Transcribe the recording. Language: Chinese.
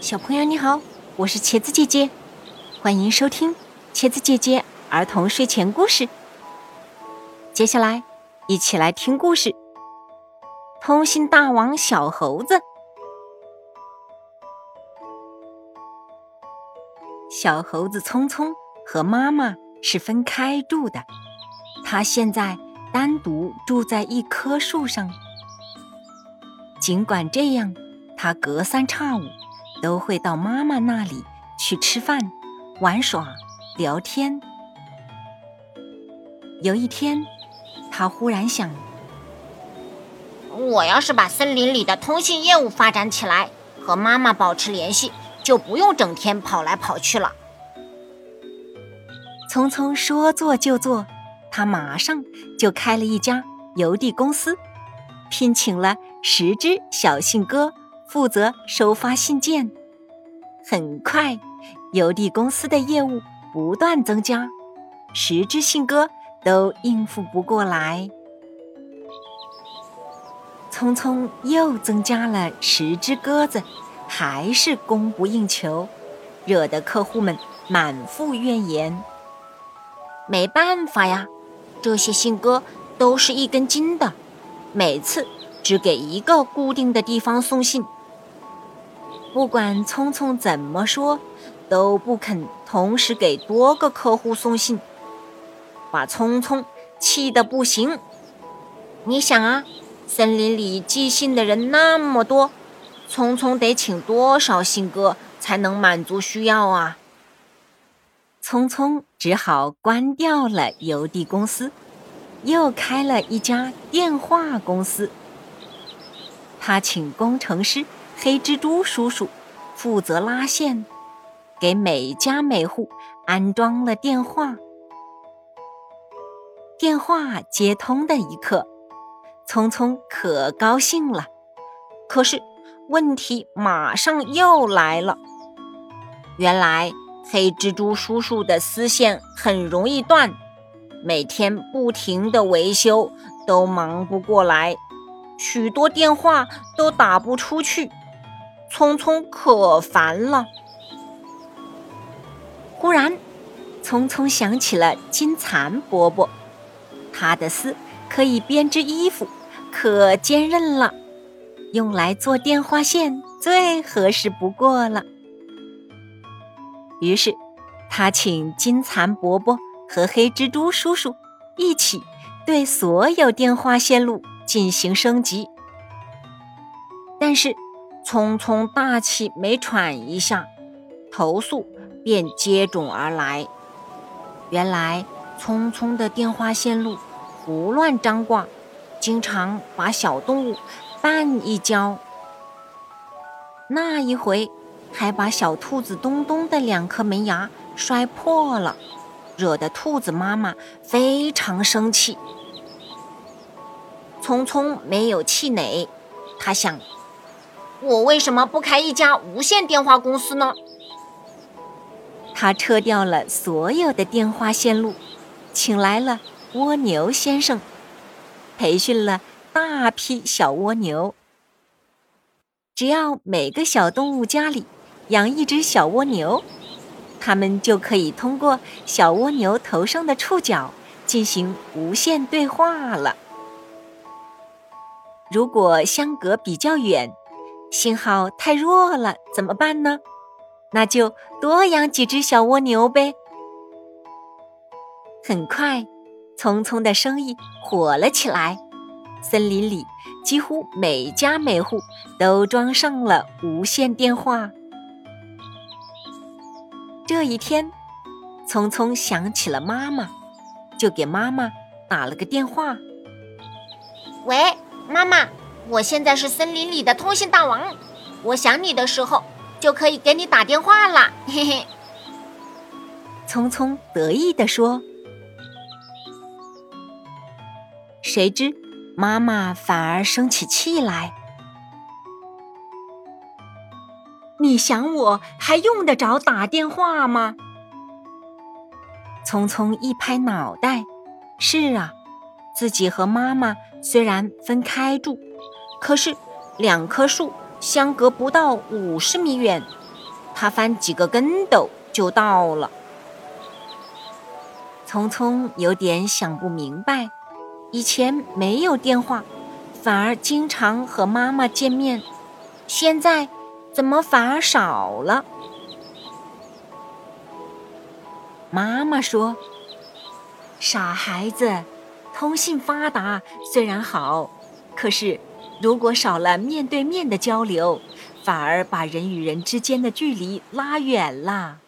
小朋友你好，我是茄子姐姐，欢迎收听茄子姐姐儿童睡前故事。接下来，一起来听故事：通信大王小猴子。小猴子聪聪和妈妈是分开住的，他现在单独住在一棵树上。尽管这样，他隔三差五都会到妈妈那里去吃饭、玩耍、聊天。有一天，他忽然想：我要是把森林里的通信业务发展起来，和妈妈保持联系，就不用整天跑来跑去了。聪聪说做就做，他马上就开了一家邮递公司。聘请了十只小信鸽，负责收发信件。很快，邮递公司的业务不断增加，十只信鸽都应付不过来。匆匆又增加了十只鸽子，还是供不应求，惹得客户们满腹怨言。没办法呀，这些信鸽都是一根筋的。每次只给一个固定的地方送信，不管聪聪怎么说，都不肯同时给多个客户送信，把聪聪气得不行。你想啊，森林里寄信的人那么多，聪聪得请多少信鸽才能满足需要啊？聪聪只好关掉了邮递公司。又开了一家电话公司，他请工程师黑蜘蛛叔叔负责拉线，给每家每户安装了电话。电话接通的一刻，聪聪可高兴了。可是问题马上又来了，原来黑蜘蛛叔叔的丝线很容易断。每天不停的维修，都忙不过来，许多电话都打不出去，聪聪可烦了。忽然，聪聪想起了金蚕伯伯，他的丝可以编织衣服，可坚韧了，用来做电话线最合适不过了。于是，他请金蚕伯伯。和黑蜘蛛叔叔一起对所有电话线路进行升级，但是匆匆大气没喘一下，投诉便接踵而来。原来匆匆的电话线路胡乱张挂，经常把小动物绊一跤。那一回还把小兔子东东的两颗门牙摔破了。惹得兔子妈妈非常生气。聪聪没有气馁，他想：我为什么不开一家无线电话公司呢？他撤掉了所有的电话线路，请来了蜗牛先生，培训了大批小蜗牛。只要每个小动物家里养一只小蜗牛。他们就可以通过小蜗牛头上的触角进行无线对话了。如果相隔比较远，信号太弱了，怎么办呢？那就多养几只小蜗牛呗。很快，聪聪的生意火了起来，森林里几乎每家每户都装上了无线电话。这一天，聪聪想起了妈妈，就给妈妈打了个电话。喂，妈妈，我现在是森林里的通信大王，我想你的时候就可以给你打电话了，嘿嘿。聪聪得意地说。谁知妈妈反而生起气来。你想我还用得着打电话吗？聪聪一拍脑袋，是啊，自己和妈妈虽然分开住，可是两棵树相隔不到五十米远，他翻几个跟斗就到了。聪聪有点想不明白，以前没有电话，反而经常和妈妈见面，现在怎么反而少了？妈妈说：“傻孩子，通信发达虽然好，可是如果少了面对面的交流，反而把人与人之间的距离拉远了。”